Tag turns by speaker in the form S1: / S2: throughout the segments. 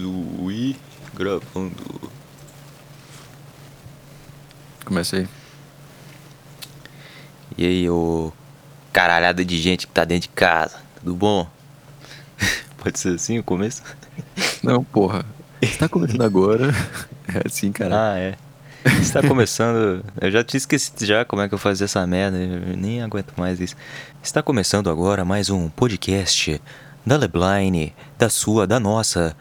S1: Zui gravando.
S2: Começa aí.
S1: E aí, ô caralhada de gente que tá dentro de casa, tudo bom? Pode ser assim o começo?
S2: Não, porra. Está começando agora. É assim, cara.
S1: Ah, é. Está começando. Eu já tinha esquecido já como é que eu fazia essa merda. Eu nem aguento mais isso. Está começando agora mais um podcast da Lebline, da sua, da nossa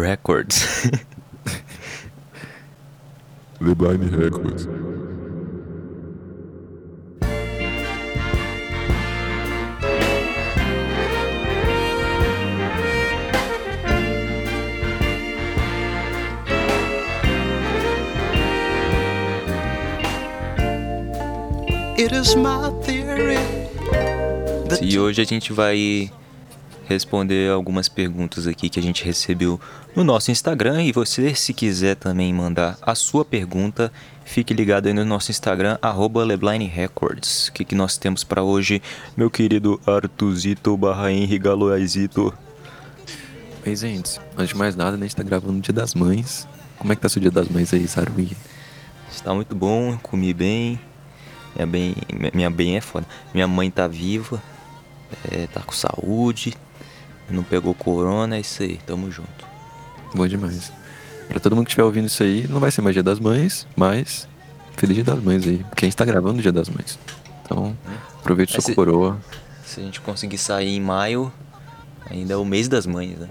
S1: Records.
S3: The Blind Records.
S4: It is my theory that
S1: E hoje a gente vai responder algumas perguntas aqui que a gente recebeu no nosso Instagram. E você, se quiser também mandar a sua pergunta, fique ligado aí no nosso Instagram, Lebline Records. O que, que nós temos para hoje, meu querido Artuzito barra Henry Galoazito?
S2: Oi, gente. Antes de mais nada, né, a gente tá gravando no Dia das Mães. Como é que tá seu Dia das Mães aí, Saruí?
S1: Está muito bom, comi bem. Minha bem, minha bem é foda. Minha mãe tá viva, é, tá com saúde, não pegou corona, é isso aí, tamo junto.
S2: Bom demais. Pra todo mundo que estiver ouvindo isso aí, não vai ser mais Dia das Mães, mas Feliz Dia das Mães aí. Porque a gente tá gravando no Dia das Mães. Então, aproveite sua
S1: se-
S2: coroa.
S1: Se a gente conseguir sair em maio, ainda é o mês das mães, né?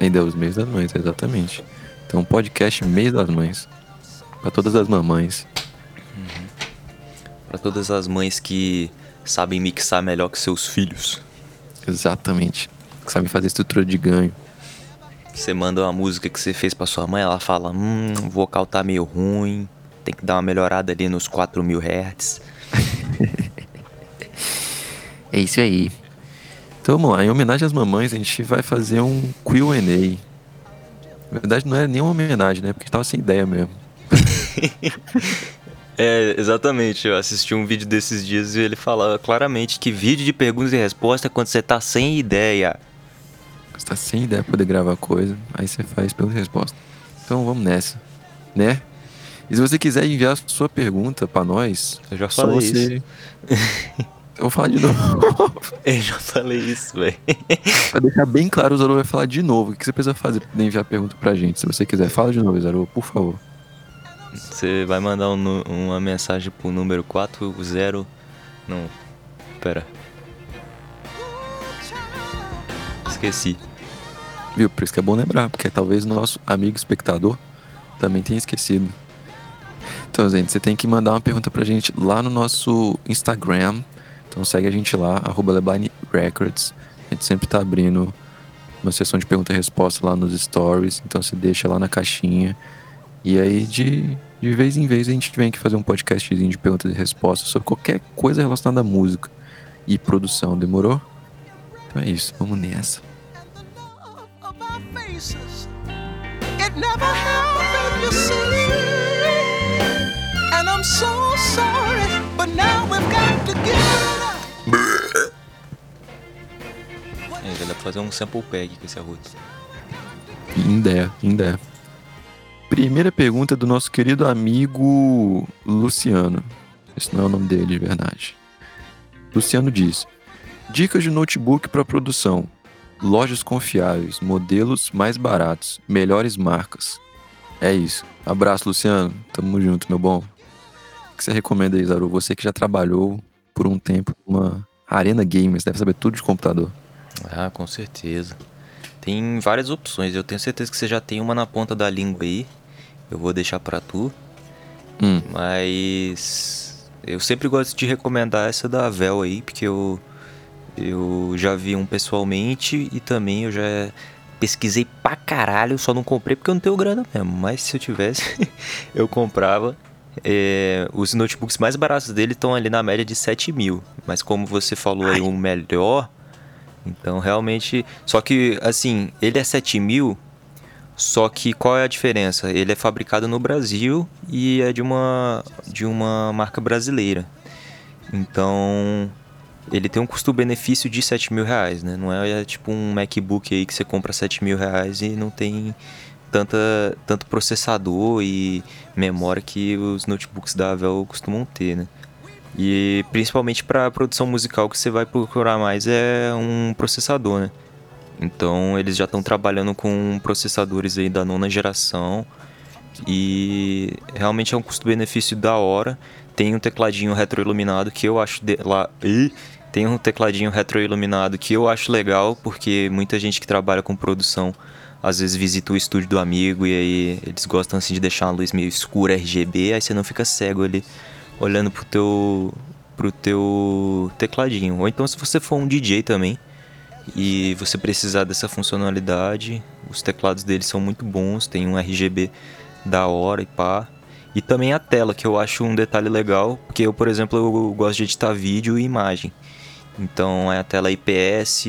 S2: Ainda é os meses das mães, exatamente. Então, podcast Mês das Mães. Pra todas as mamães.
S1: Pra todas as mães que sabem mixar melhor que seus filhos.
S2: Exatamente. Que sabem fazer estrutura de ganho.
S1: Você manda uma música que você fez pra sua mãe, ela fala: Hum, o vocal tá meio ruim, tem que dar uma melhorada ali nos 4000 Hz.
S2: É isso aí. Então vamos lá, em homenagem às mamães, a gente vai fazer um QA. Na verdade, não é nenhuma homenagem, né? Porque tava sem ideia mesmo.
S1: É, exatamente. Eu assisti um vídeo desses dias e ele falava claramente que vídeo de perguntas e respostas é quando você tá sem ideia.
S2: Você tá sem ideia pra poder gravar coisa, aí você faz pergunta e resposta. Então vamos nessa, né? E se você quiser enviar sua pergunta pra nós,
S1: Eu já falei
S2: você. Eu vou falar de novo.
S1: Eu já falei isso, velho.
S2: pra deixar bem claro, o Zaru vai falar de novo. O que você precisa fazer pra enviar a pergunta pra gente? Se você quiser, fala de novo, Zaru, por favor.
S1: Você vai mandar um uma mensagem pro número 40. Não. Pera. Esqueci.
S2: Viu? Por isso que é bom lembrar, porque talvez nosso amigo espectador também tenha esquecido. Então, gente, você tem que mandar uma pergunta pra gente lá no nosso Instagram. Então segue a gente lá, arroba Lebline Records. A gente sempre tá abrindo uma sessão de pergunta e resposta lá nos stories. Então você deixa lá na caixinha. E aí, de, de vez em vez, a gente vem aqui fazer um podcastzinho de perguntas e respostas sobre qualquer coisa relacionada à música e produção. Demorou? Então é isso, vamos nessa.
S4: Faces. It never happened, you see. And I'm so sorry, but now we've got to give it up.
S1: É, já dá pra fazer um sample pack com esse arroz.
S2: Indé, Indé. Primeira pergunta do nosso querido amigo Luciano. Esse não é o nome dele de verdade. Luciano diz: Dicas de notebook para produção. Lojas confiáveis, modelos mais baratos, melhores marcas. É isso. Abraço, Luciano. Tamo junto, meu bom. O que você recomenda aí, Zaru? Você que já trabalhou por um tempo numa Arena Games, deve saber tudo de computador.
S1: Ah, com certeza. Tem várias opções. Eu tenho certeza que você já tem uma na ponta da língua aí. Eu vou deixar pra tu.
S2: Hum.
S1: Mas eu sempre gosto de recomendar essa da Vel aí, porque eu eu já vi um pessoalmente e também eu já pesquisei pra caralho, só não comprei porque eu não tenho grana mesmo. Mas se eu tivesse, eu comprava. É, os notebooks mais baratos dele estão ali na média de 7 mil. Mas como você falou aí, um melhor. Então realmente. Só que assim, ele é 7 mil. Só que qual é a diferença? Ele é fabricado no Brasil e é de uma, de uma marca brasileira. Então ele tem um custo-benefício de 7 mil reais, né? Não é, é, tipo um MacBook aí que você compra 7 mil reais e não tem tanta, tanto processador e memória que os notebooks da Avel costumam ter, né? E principalmente para produção musical que você vai procurar mais é um processador, né? Então eles já estão trabalhando com processadores aí da nona geração e realmente é um custo-benefício da hora. Tem um tecladinho retroiluminado que eu acho de... lá tem um tecladinho retroiluminado que eu acho legal porque muita gente que trabalha com produção às vezes visita o estúdio do amigo e aí eles gostam assim de deixar uma luz meio escura RGB, aí você não fica cego ali olhando pro teu pro teu tecladinho. Ou então se você for um DJ também e você precisar dessa funcionalidade, os teclados deles são muito bons, tem um RGB da hora e pá. E também a tela, que eu acho um detalhe legal, porque eu, por exemplo, eu gosto de editar vídeo e imagem. Então é a tela IPS,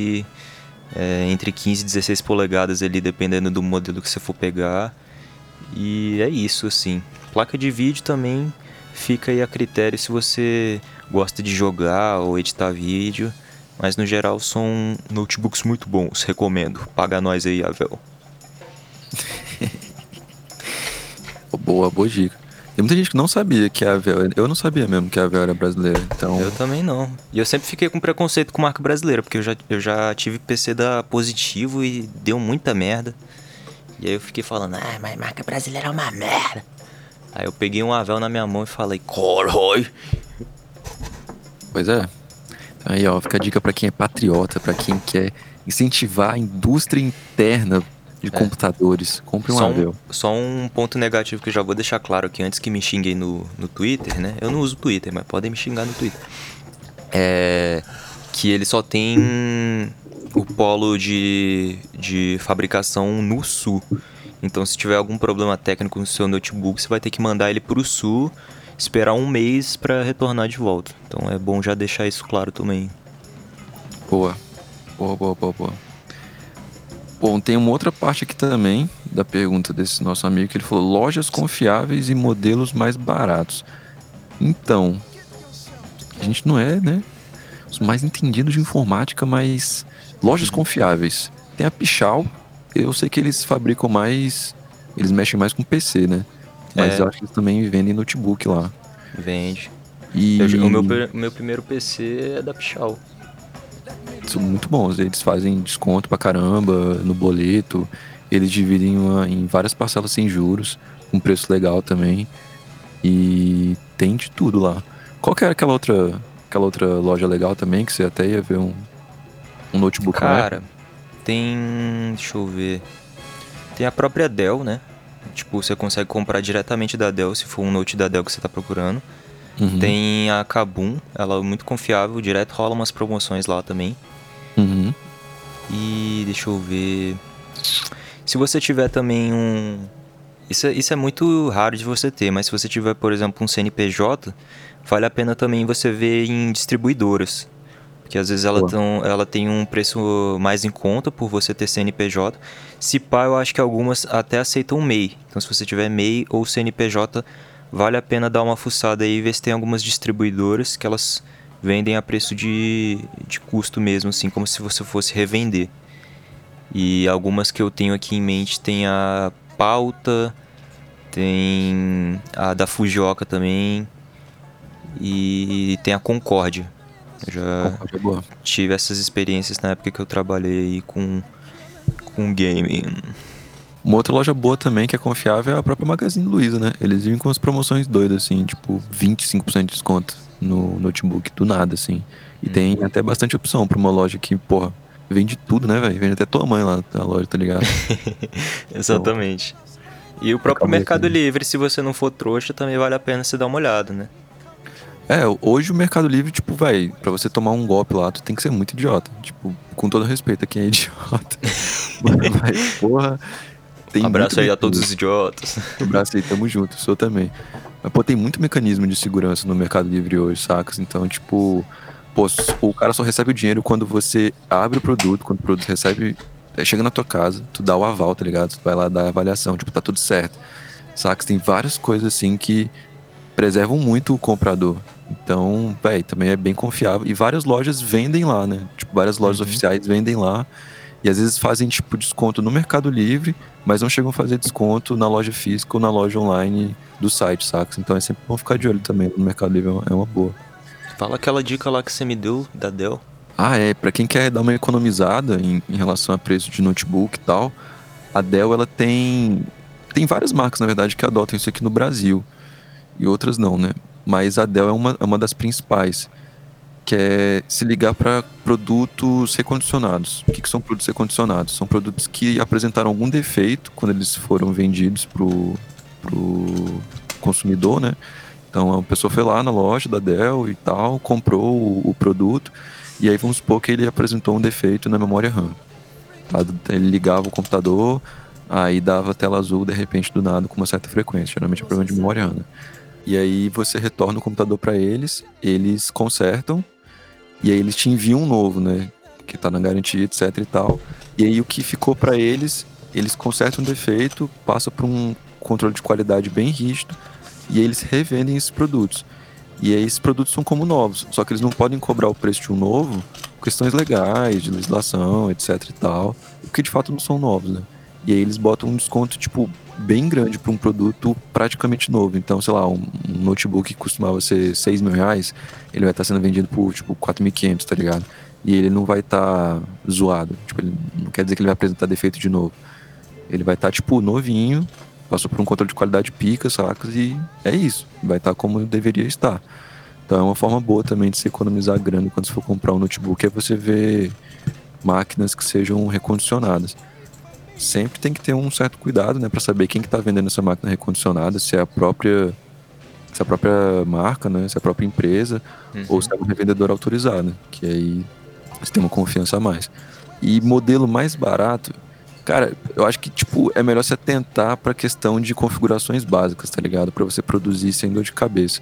S1: é, entre 15 e 16 polegadas ali, dependendo do modelo que você for pegar. E é isso, assim. Placa de vídeo também fica aí a critério se você gosta de jogar ou editar vídeo. Mas no geral são notebooks muito bons, recomendo. Paga nós aí, Avel.
S2: boa, boa dica. Tem muita gente que não sabia que a Avel. Eu não sabia mesmo que a Avel era brasileira, então.
S1: Eu também não. E eu sempre fiquei com preconceito com marca brasileira, porque eu já, eu já tive PC da positivo e deu muita merda. E aí eu fiquei falando, ah, mas marca brasileira é uma merda. Aí eu peguei um Avel na minha mão e falei, corrói.
S2: Pois é. Aí, ó, fica a dica para quem é patriota, para quem quer incentivar a indústria interna de é. computadores. Compre um
S1: só
S2: Avel.
S1: Um, só um ponto negativo que eu já vou deixar claro aqui antes que me xinguem no, no Twitter, né? Eu não uso Twitter, mas podem me xingar no Twitter. É que ele só tem o polo de, de fabricação no sul. Então, se tiver algum problema técnico no seu notebook, você vai ter que mandar ele para o sul, esperar um mês para retornar de volta. Então, é bom já deixar isso claro também.
S2: Boa. Boa, boa, boa, boa. Bom, tem uma outra parte aqui também da pergunta desse nosso amigo que ele falou: lojas confiáveis e modelos mais baratos. Então, a gente não é, né? Os mais entendidos de informática, mas lojas confiáveis. Tem a Pichal, eu sei que eles fabricam mais. Eles mexem mais com PC, né? Mas é. eu acho que eles também vendem notebook lá.
S1: Vende. E... Eu, o meu, meu primeiro PC é da Pichal
S2: são muito bons. Eles fazem desconto pra caramba no boleto. Eles dividem uma, em várias parcelas sem juros, com preço legal também. E tem de tudo lá. Qual que era aquela outra, aquela outra loja legal também, que você até ia ver um, um notebook
S1: Cara, tem. Deixa eu ver. Tem a própria Dell, né? Tipo, você consegue comprar diretamente da Dell se for um note da Dell que você tá procurando. Uhum. Tem a Kabum, ela é muito confiável, direto rola umas promoções lá também.
S2: Uhum.
S1: E deixa eu ver. Se você tiver também um. Isso é, isso é muito raro de você ter, mas se você tiver, por exemplo, um CNPJ, vale a pena também você ver em distribuidoras. Porque às vezes ela, tão, ela tem um preço mais em conta por você ter CNPJ. Se pá, eu acho que algumas até aceitam MEI. Então se você tiver MEI ou CNPJ, vale a pena dar uma fuçada aí e ver se tem algumas distribuidoras que elas vendem a preço de, de custo mesmo, assim, como se você fosse revender. E algumas que eu tenho aqui em mente tem a Pauta, tem a da Fujioka também e tem a Concórdia. Eu já
S2: Concórdia é
S1: tive essas experiências na época que eu trabalhei com, com gaming.
S2: Uma outra loja boa também que é confiável é a própria Magazine Luiza, né? Eles vêm com as promoções doidas, assim, tipo 25% de desconto no notebook, do nada, assim. E hum. tem até bastante opção pra uma loja que, porra, vende tudo, né, velho? Vende até tua mãe lá na loja, tá ligado?
S1: Exatamente. Então, e o próprio Mercado aqui. Livre, se você não for trouxa, também vale a pena você dar uma olhada, né?
S2: É, hoje o Mercado Livre, tipo, vai, pra você tomar um golpe lá, tu tem que ser muito idiota. Tipo, com todo respeito a quem é idiota. Mas, porra,
S1: tem Abraço aí a todos os idiotas.
S2: Abraço aí, tamo junto, sou também. Mas, pô, tem muito mecanismo de segurança no Mercado Livre hoje, sacas? Então, tipo, pô, o cara só recebe o dinheiro quando você abre o produto, quando o produto recebe, é, chega na tua casa, tu dá o aval, tá ligado? Tu vai lá dar a avaliação, tipo, tá tudo certo. Sacas? Tem várias coisas assim que preservam muito o comprador. Então, véi, também é bem confiável. E várias lojas vendem lá, né? Tipo, várias lojas
S1: Uhum.
S2: oficiais vendem lá. E às vezes fazem, tipo, desconto no Mercado Livre, mas não chegam a fazer desconto na loja física ou na loja online do site, saca? Então é sempre bom ficar de olho também no Mercado Livre, é uma- é uma boa.
S1: Fala aquela dica lá que você me deu da Dell.
S2: Ah, é. Pra quem quer dar uma economizada em, em relação a preço de notebook e tal, a Dell ela tem tem várias marcas na verdade que adotam isso aqui no Brasil e outras não, né? Mas a Dell é uma, é uma das principais, que é se ligar para produtos recondicionados. O que, que são produtos recondicionados? São produtos que apresentaram algum defeito quando eles foram vendidos pro, pro consumidor, né? Então a pessoa foi lá na loja da Dell e tal, comprou o, o produto e aí vamos supor que ele apresentou um defeito na memória RAM. tá? Ele ligava o computador, aí dava tela azul de repente do nada com uma certa frequência. Geralmente é problema de memória RAM. né? E aí você retorna o computador para eles, eles consertam e aí eles te enviam um novo, né? Que tá na garantia, etc e tal. E aí o que ficou para eles, eles consertam o defeito, passa por um controle de qualidade bem rígido e aí eles revendem esses produtos. E aí esses produtos são como novos, só que eles não podem cobrar o preço de um novo por questões legais, de legislação, etc e tal, porque de fato não são novos, né? E aí eles botam um desconto, tipo, bem grande para um produto praticamente novo. Então, sei lá, um, notebook que costumava ser 6 mil reais, ele vai estar sendo vendido por, tipo, 4.500, tá ligado? E ele não vai estar zoado. Tipo, ele não quer dizer que ele vai apresentar defeito de novo. Ele vai estar, tipo, novinho, passou por um controle de qualidade pica, sacas? E é isso. Vai estar como deveria estar. Então é uma forma boa também de se economizar grana quando você for comprar um notebook, é você ver máquinas que sejam recondicionadas. Sempre tem que ter um certo cuidado, né, para saber quem que tá vendendo essa máquina recondicionada, se é a própria se é a própria marca, né, se é a própria empresa ou se é um revendedor autorizado, que aí você tem uma confiança a mais. E modelo mais barato, cara, eu acho que tipo é melhor se atentar para a questão de configurações básicas, tá ligado? Para você produzir sem dor de cabeça.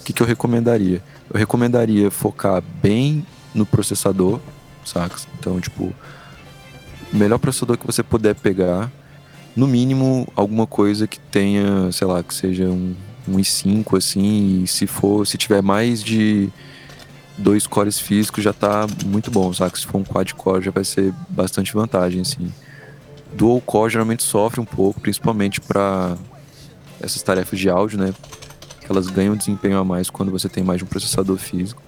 S2: O que, que eu recomendaria? Eu recomendaria focar bem no processador, sacas? Então, tipo, melhor processador que você puder pegar, no mínimo alguma coisa que tenha, sei lá, que seja um, um i5 assim, e se for, se tiver mais de dois cores físicos já tá muito bom, saca? Se for um quad core já vai ser bastante vantagem, assim. Dual core geralmente sofre um pouco, principalmente para essas tarefas de áudio, né? Elas ganham desempenho a mais quando você tem mais de um processador físico.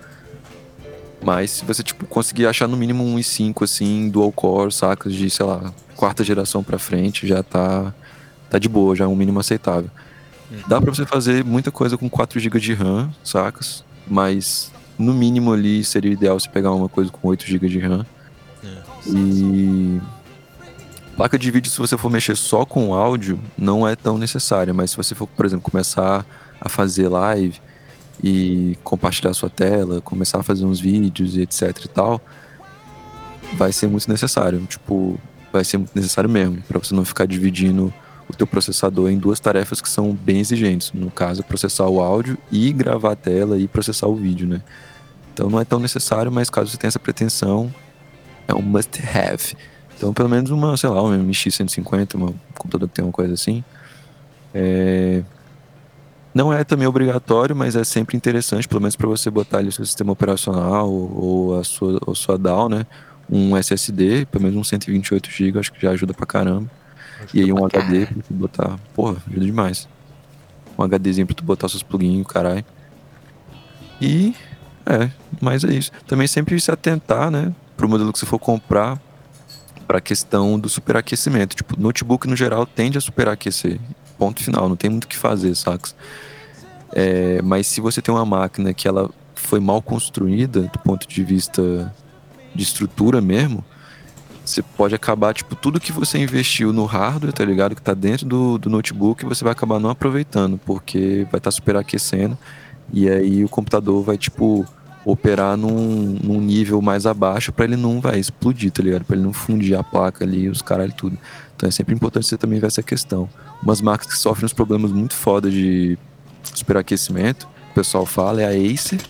S2: Mas se você tipo conseguir achar no mínimo um i5 assim, dual core, sacas de, sei lá, quarta geração para frente, já tá tá de boa, já é um mínimo aceitável. Dá pra você fazer muita coisa com 4 GB de RAM, sacas? Mas no mínimo ali seria ideal você pegar uma coisa com 8 GB de RAM. E placa de vídeo, se você for mexer só com áudio, não é tão necessária, mas se você for, por exemplo, começar a fazer live e compartilhar sua tela, começar a fazer uns vídeos e etc e tal, vai ser muito necessário, tipo, vai ser muito necessário mesmo, para você não ficar dividindo o teu processador em duas tarefas que são bem exigentes, no caso, processar o áudio e gravar a tela e processar o vídeo, né? Então não é tão necessário, mas caso você tenha essa pretensão, é um must have. Então, pelo menos uma, sei lá, uma MX150, um computador que tem uma coisa assim. É... Não é também obrigatório, mas é sempre interessante, pelo menos para você botar ali o seu sistema operacional ou a sua, ou sua DAW, né? Um SSD, pelo menos um 128 GB, acho que já ajuda pra caramba. e aí um HD pra tu botar. Porra, ajuda demais. Um HDzinho pra tu botar seus pluginhos, caralho. E. É, mas é isso. Também sempre se atentar, né? Pro modelo que você for comprar, pra questão do superaquecimento. Tipo, notebook no geral tende a superaquecer. Ponto final, não tem muito o que fazer, sacos? É, mas se você tem uma máquina que ela foi mal construída do ponto de vista de estrutura mesmo, você pode acabar, tipo, tudo que você investiu no hardware, tá ligado? Que tá dentro do, do notebook, você vai acabar não aproveitando, porque vai estar tá superaquecendo. E aí o computador vai, tipo, operar num, num nível mais abaixo para ele não vai explodir, tá ligado? Pra ele não fundir a placa ali, os caralho tudo. Então é sempre importante você também ver essa questão. Umas marcas que sofrem uns problemas muito foda de superaquecimento, o pessoal fala, é a Acer,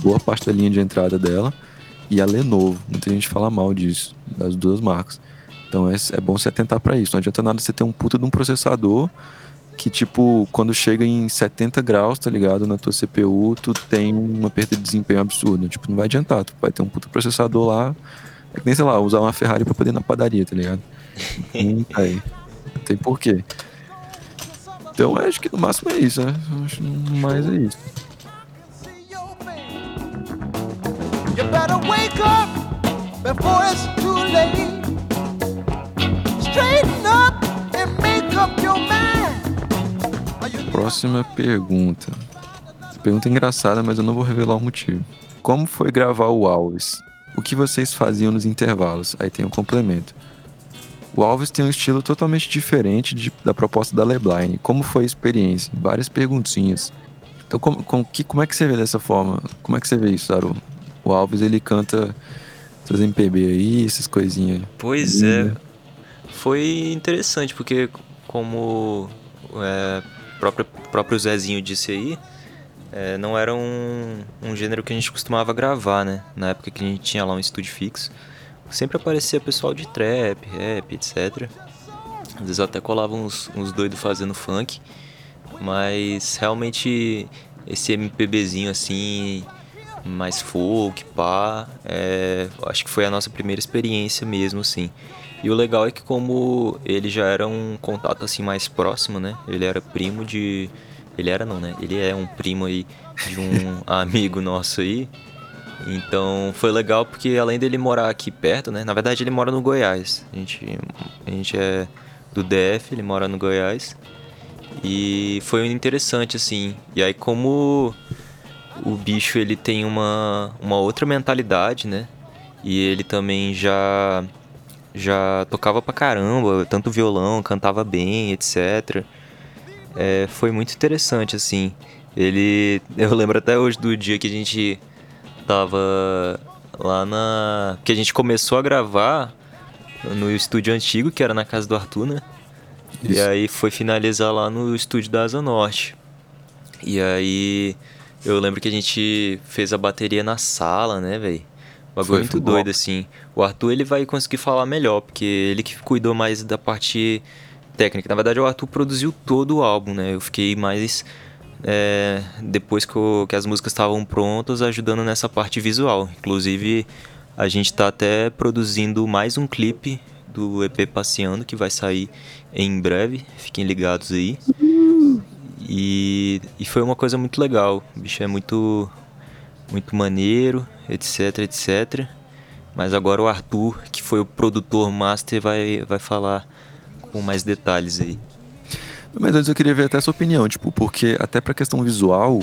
S2: boa parte da linha de entrada dela, e a Lenovo. Muita gente fala mal disso, das duas marcas. Então é, é bom se atentar para isso. Não adianta nada você ter um puta de um processador que, tipo, quando chega em 70 graus, tá ligado? Na tua CPU, tu tem uma perda de desempenho absurda. Tipo, não vai adiantar. Tu vai ter um puto processador lá. É que nem, sei lá, usar uma Ferrari pra poder ir na padaria, tá ligado? Não tem. Não tem porquê. Então, acho que no máximo é isso, né? Acho que no mais é isso.
S4: You better wake up before it's too late. Straighten up and make up your mind.
S2: Próxima pergunta. Pergunta engraçada, mas eu não vou revelar o motivo. Como foi gravar o Alves? O que vocês faziam nos intervalos? Aí tem um complemento. O Alves tem um estilo totalmente diferente de- da proposta da Lebline. Como foi a experiência? Várias perguntinhas. Então, como, como, que, como é que você vê dessa forma? Como é que você vê isso, Saru? O Alves, ele canta seus MPB aí, essas coisinhas.
S1: Pois é. Foi interessante, porque como é, próprio, próprio Zezinho disse aí, é, não era um, um gênero que a gente costumava gravar, né? Na época que a gente tinha lá um estúdio fixo. Sempre aparecia pessoal de trap, rap, etc. Às vezes até colavam uns, uns doidos fazendo funk. Mas realmente esse MPBzinho assim, mais folk, pá, é, acho que foi a nossa primeira experiência mesmo, assim. E o legal é que como ele já era um contato assim mais próximo, né? Ele era primo de. Ele era não, né? Ele é um primo aí de um amigo nosso aí. Então foi legal porque além dele morar aqui perto, né? Na verdade ele mora no Goiás. A gente, a gente é do DF, ele mora no Goiás. E foi interessante, assim. E aí como o bicho ele tem uma, uma outra mentalidade, né? E ele também já já tocava pra caramba, tanto violão, cantava bem, etc. É, foi muito interessante, assim. Ele. Eu lembro até hoje do dia que a gente tava lá na. Que a gente começou a gravar no estúdio antigo, que era na casa do Arthur, né? E
S2: Isso.
S1: aí foi finalizar lá no estúdio da Asa Norte. E aí eu lembro que a gente fez a bateria na sala, né, velho? Bagulho muito
S2: bom.
S1: doido, assim. O Arthur ele vai conseguir falar melhor, porque ele que cuidou mais da parte técnica. Na verdade, o Arthur produziu todo o álbum, né? Eu fiquei mais. É, depois que, que as músicas estavam prontas, ajudando nessa parte visual. Inclusive, a gente tá até produzindo mais um clipe do EP Passeando, que vai sair em breve. Fiquem ligados aí. E, e foi uma coisa muito legal. O bicho é muito, muito maneiro, etc, etc. Mas agora o Arthur, que foi o produtor master, vai, vai falar com mais detalhes aí.
S2: Mas antes eu queria ver até a sua opinião, tipo, porque até pra questão visual,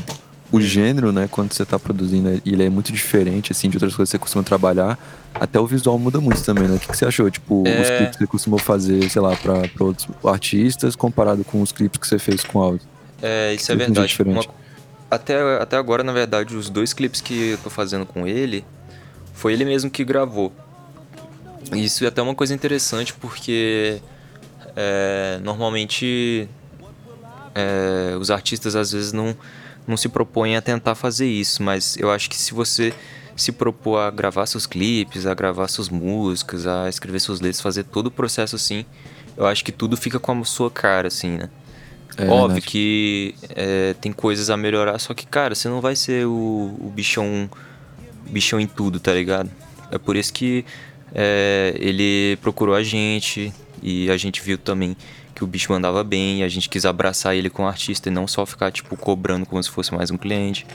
S2: o gênero, né, quando você tá produzindo, ele é muito diferente, assim, de outras coisas que você costuma trabalhar, até o visual muda muito também, né? O que, que você achou? Tipo, os
S1: É.
S2: clipes que você costumou fazer, sei lá, pra, pra outros artistas, comparado com os clipes que você fez com áudio.
S1: É, isso é verdade. Uma- até, até agora, na verdade, os dois clipes que eu tô fazendo com ele, foi ele mesmo que gravou. Isso é até uma coisa interessante porque é, normalmente é, os artistas às vezes não, não se propõem a tentar fazer isso, mas eu acho que se você se propor a gravar seus clipes, a gravar suas músicas, a escrever suas letras, fazer todo o processo assim, eu acho que tudo fica com a sua cara, assim, né?
S2: É
S1: Óbvio
S2: verdade.
S1: que é, tem coisas a melhorar, só que, cara, você não vai ser o, o bichão, bichão em tudo, tá ligado? É por isso que é, ele procurou a gente e a gente viu também o bicho mandava bem e a gente quis abraçar ele como artista e não só ficar, tipo, cobrando como se fosse mais um cliente.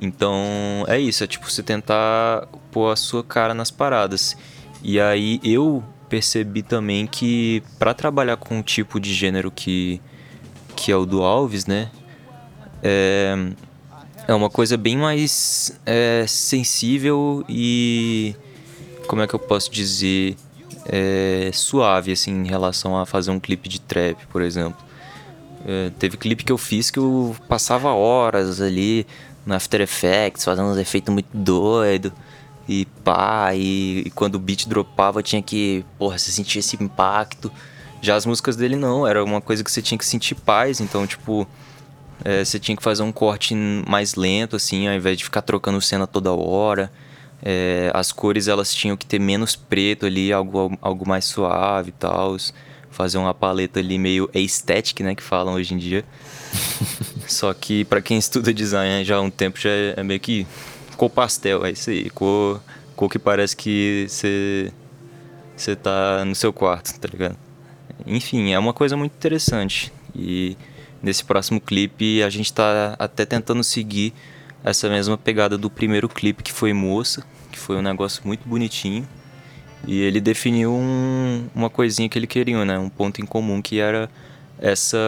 S1: Então, é isso, é tipo você tentar pôr a sua cara nas paradas. E aí eu percebi também que pra trabalhar com um tipo de gênero que que é o do Alves, né? É, é uma coisa bem mais é, sensível e como é que eu posso dizer é, suave assim em relação a fazer um clipe de trap, por exemplo. É, teve clipe que eu fiz que eu passava horas ali no After Effects fazendo uns efeitos muito doido e pá, e, e quando o beat dropava tinha que, porra, você sentia esse impacto. Já as músicas dele não, era uma coisa que você tinha que sentir paz, então, tipo, é, você tinha que fazer um corte mais lento, assim, ao invés de ficar trocando cena toda hora. É, as cores, elas tinham que ter menos preto ali, algo, algo mais suave e tal. fazer uma paleta ali meio aesthetic, né, que falam hoje em dia. Só que para quem estuda design já há um tempo já é meio que cor pastel, é isso aí, cor, cor que parece que você você tá no seu quarto, tá ligado? Enfim, é uma coisa muito interessante. E nesse próximo clipe a gente tá até tentando seguir essa mesma pegada do primeiro clipe que foi Moça, que foi um negócio muito bonitinho. E ele definiu um, uma coisinha que ele queria, né? Um ponto em comum que era essa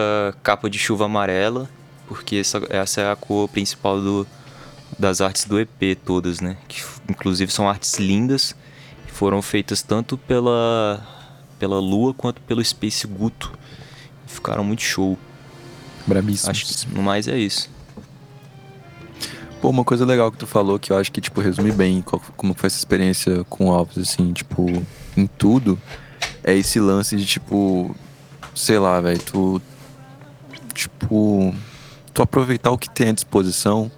S1: capa de chuva amarela, porque essa, essa é a cor principal do, das artes do EP todas, né? Que inclusive são artes lindas, foram feitas tanto pela pela Lua quanto pelo Space Guto. Ficaram muito show.
S2: Brabíssimo.
S1: Acho que no mais é isso.
S2: Pô, uma coisa legal que tu falou que eu acho que, tipo, resume bem qual- como foi essa experiência com o Alves, assim, tipo, em tudo, é esse lance de, tipo, sei lá, velho, tu, tipo, tu aproveitar o que tem à disposição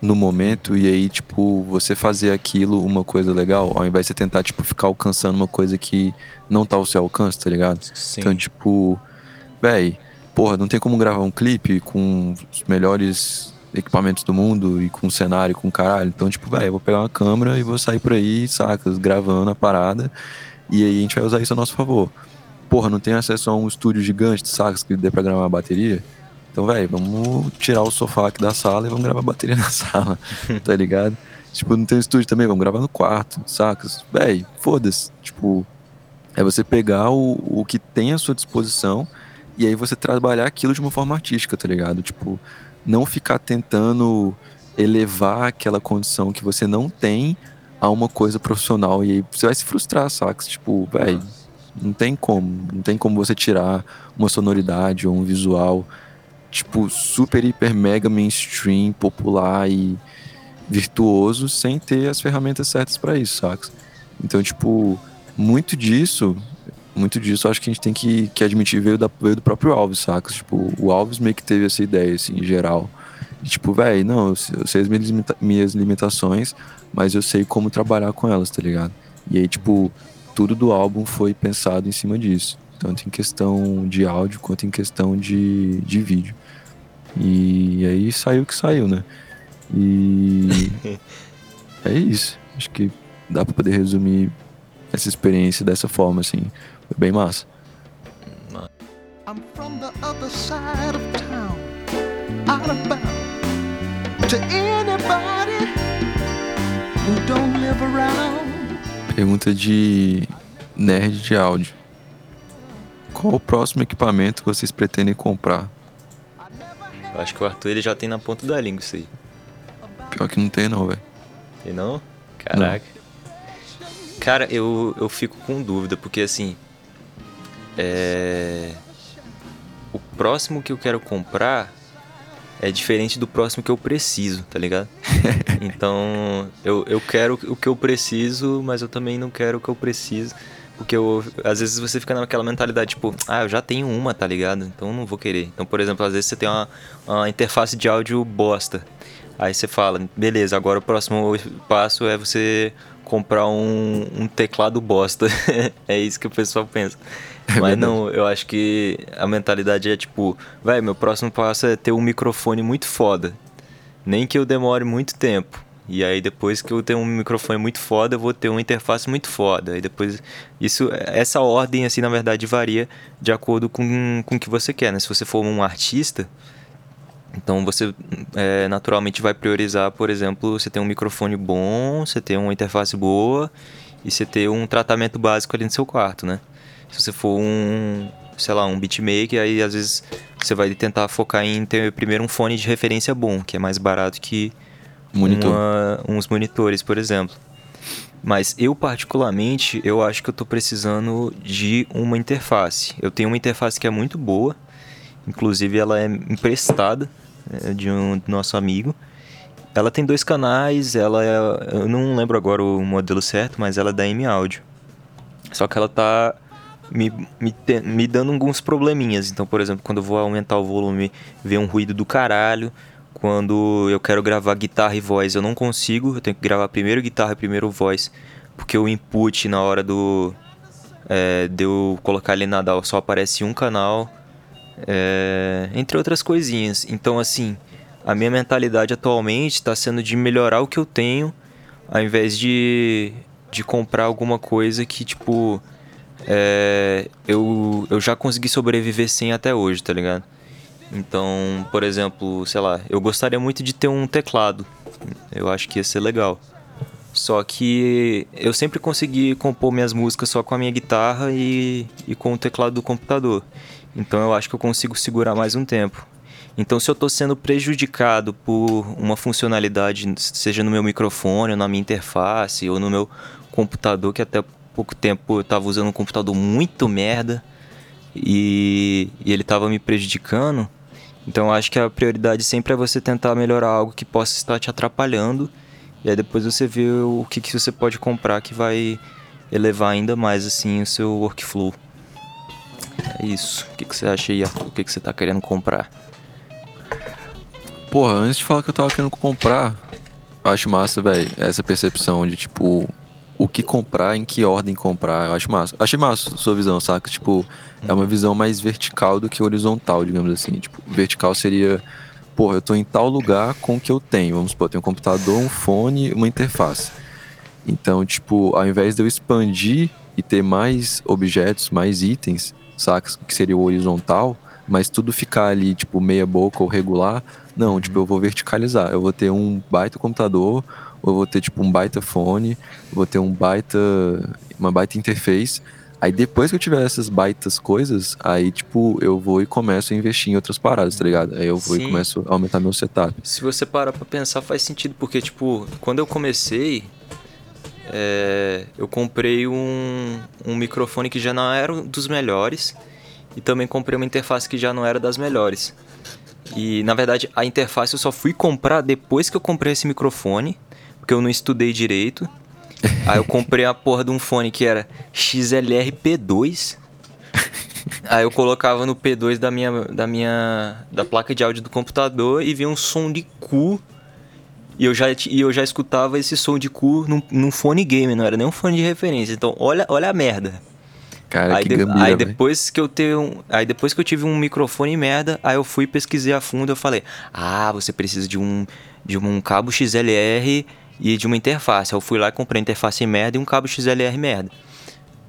S2: no momento e aí, tipo, você fazer aquilo uma coisa legal, ao invés de você tentar, tipo, ficar alcançando uma coisa que não tá ao seu alcance, tá ligado?
S1: Sim.
S2: Então, tipo, véi, porra, não tem como gravar um clipe com os melhores equipamentos do mundo e com cenário, com caralho. Então, tipo, véi, eu vou pegar uma câmera e vou sair por aí, sacas, gravando a parada. E aí a gente vai usar isso a nosso favor. Porra, não tem acesso a um estúdio gigante, sacas, que dê pra gravar uma bateria? Então, véi, vamos tirar o sofá aqui da sala e vamos gravar a bateria na sala, tá ligado? Tipo, não tem um estúdio também, vamos gravar no quarto, sacas? Véi, foda-se. Tipo, é você pegar o, o que tem à sua disposição e aí você trabalhar aquilo de uma forma artística, tá ligado? Tipo, não ficar tentando elevar aquela condição que você não tem a uma coisa profissional e aí você vai se frustrar, saca? Tipo, velho, não tem como, não tem como você tirar uma sonoridade ou um visual tipo super hiper mega mainstream, popular e virtuoso sem ter as ferramentas certas pra isso, saca? Então, tipo, muito disso, muito disso acho que a gente tem que, que admitir veio, da, veio do próprio Alves, saca? Tipo, o Alves meio que teve essa ideia, assim, em geral. E, tipo, velho, não, eu sei- eu sei as minhas, limita- minhas limitações, mas eu sei como trabalhar com elas, tá ligado? E aí, tipo, tudo do álbum foi pensado em cima disso. Tanto em questão de áudio quanto em questão de, de vídeo. E aí saiu o que saiu, né? E é isso. Acho que dá pra poder resumir essa experiência dessa forma, assim. Foi bem massa.
S4: I'm from the other side of town, out of bounds. To anybody who don't live around.
S2: Pergunta de nerd de áudio. Qual o próximo equipamento vocês pretendem comprar?
S1: Eu acho que o Arthur ele já tem na ponta da língua isso aí.
S2: Pior que não tem não, velho.
S1: E não? Caraca. Cara, eu, eu fico com dúvida, porque assim. É. O próximo que eu quero comprar é diferente do próximo que eu preciso, tá ligado? Então, eu, eu quero o que eu preciso, mas eu também não quero o que eu preciso. Porque eu, às vezes você fica naquela mentalidade, tipo, ah, eu já tenho uma, tá ligado? Então eu não vou querer. Então, por exemplo, às vezes você tem uma, uma interface de áudio bosta. Aí você fala, beleza, agora o próximo passo é você comprar um, um teclado bosta. é isso que o pessoal pensa. Mas
S2: verdade.
S1: não, eu acho que a mentalidade é tipo, vai, meu próximo passo é ter um microfone muito foda. Nem que eu demore muito tempo. E aí depois que eu tenho um microfone muito foda, eu vou ter uma interface muito foda. E depois isso essa ordem assim, na verdade, varia de acordo com com o que você quer, né? Se você for um artista, então você é, naturalmente vai priorizar, por exemplo, você ter um microfone bom, você ter uma interface boa e você ter um tratamento básico ali no seu quarto, né? Se você for um, sei lá, um beatmaker, aí às vezes você vai tentar focar em ter primeiro um fone de referência bom, que é mais barato que
S2: Monitor.
S1: uma- uns monitores, por exemplo. Mas eu particularmente, eu acho que eu tô precisando de uma interface. Eu tenho uma interface que é muito boa, inclusive ela é emprestada é, de um nosso amigo. Ela tem dois canais, ela é, eu não lembro agora o modelo certo, mas ela é da M Audio. Só que ela tá me, me, te- me dando alguns probleminhas. Então, por exemplo, quando eu vou aumentar o volume, vem um ruído do caralho. Quando eu quero gravar guitarra e voz, eu não consigo. Eu tenho que gravar primeiro guitarra e primeiro voz. Porque o input na hora do. é, de eu colocar ali na DAW só aparece um canal, é, entre outras coisinhas. Então, assim, a minha mentalidade atualmente está sendo de melhorar o que eu tenho, ao invés de, de comprar alguma coisa que, tipo, é, eu, eu já consegui sobreviver sem até hoje, tá ligado? Então, por exemplo, sei lá, eu gostaria muito de ter um teclado. Eu acho que ia ser legal. Só que eu sempre consegui compor minhas músicas só com a minha guitarra e, e com o teclado do computador. Então eu acho que eu consigo segurar mais um tempo. Então se eu estou sendo prejudicado por uma funcionalidade, seja no meu microfone, ou na minha interface, ou no meu computador, que até pouco tempo eu estava usando um computador muito merda e, e ele estava me prejudicando, então acho que a prioridade sempre é você tentar melhorar algo que possa estar te atrapalhando. E aí depois você vê o que, que você pode comprar que vai elevar ainda mais assim o seu workflow. É isso. O que, que você acha aí, Arthur? O que, que você tá querendo comprar?
S2: Porra, antes de falar que eu tava querendo comprar, acho massa, velho, essa percepção de tipo, o que comprar, em que ordem comprar. Eu acho massa. Achei massa a sua visão, saca? Tipo, é uma visão mais vertical do que horizontal, digamos assim. Tipo, vertical seria, porra, eu tô em tal lugar com o que eu tenho. Vamos supor, eu tenho um computador, um fone, uma interface. Então, tipo, ao invés de eu expandir e ter mais objetos, mais itens, saca? Que seria o horizontal, mas tudo ficar ali, tipo, meia boca ou regular. Não, tipo, eu vou verticalizar. Eu vou ter um baita computador, ou eu vou ter tipo um baita fone, vou ter um baita uma baita interface. Aí depois que eu tiver essas baitas coisas, aí tipo eu vou e começo a investir em outras paradas, tá ligado? Aí eu vou
S1: Sim.
S2: e começo a aumentar meu setup.
S1: Se você parar pra pensar, faz sentido, porque, tipo, quando eu comecei, é, eu comprei um, um microfone que já não era um dos melhores, e também comprei uma interface que já não era das melhores. E, na verdade, a interface eu só fui comprar depois que eu comprei esse microfone, porque eu não estudei direito. Aí eu comprei a porra de um fone que era XLR P2. Aí eu colocava no P2 da minha, da minha da placa de áudio do computador e vinha um som de cu. E eu já, e eu já escutava esse som de cu num, num fone game, não era nem um fone de referência. Então, olha, olha a merda.
S2: Cara,
S1: aí,
S2: que
S1: de-
S2: gambira,
S1: aí depois que eu tenho, um- aí depois que eu tive um microfone merda, aí eu fui pesquisei a fundo, eu falei: "Ah, você precisa de um de um cabo XLR e de uma interface". Eu fui lá e comprei interface merda e um cabo XLR merda.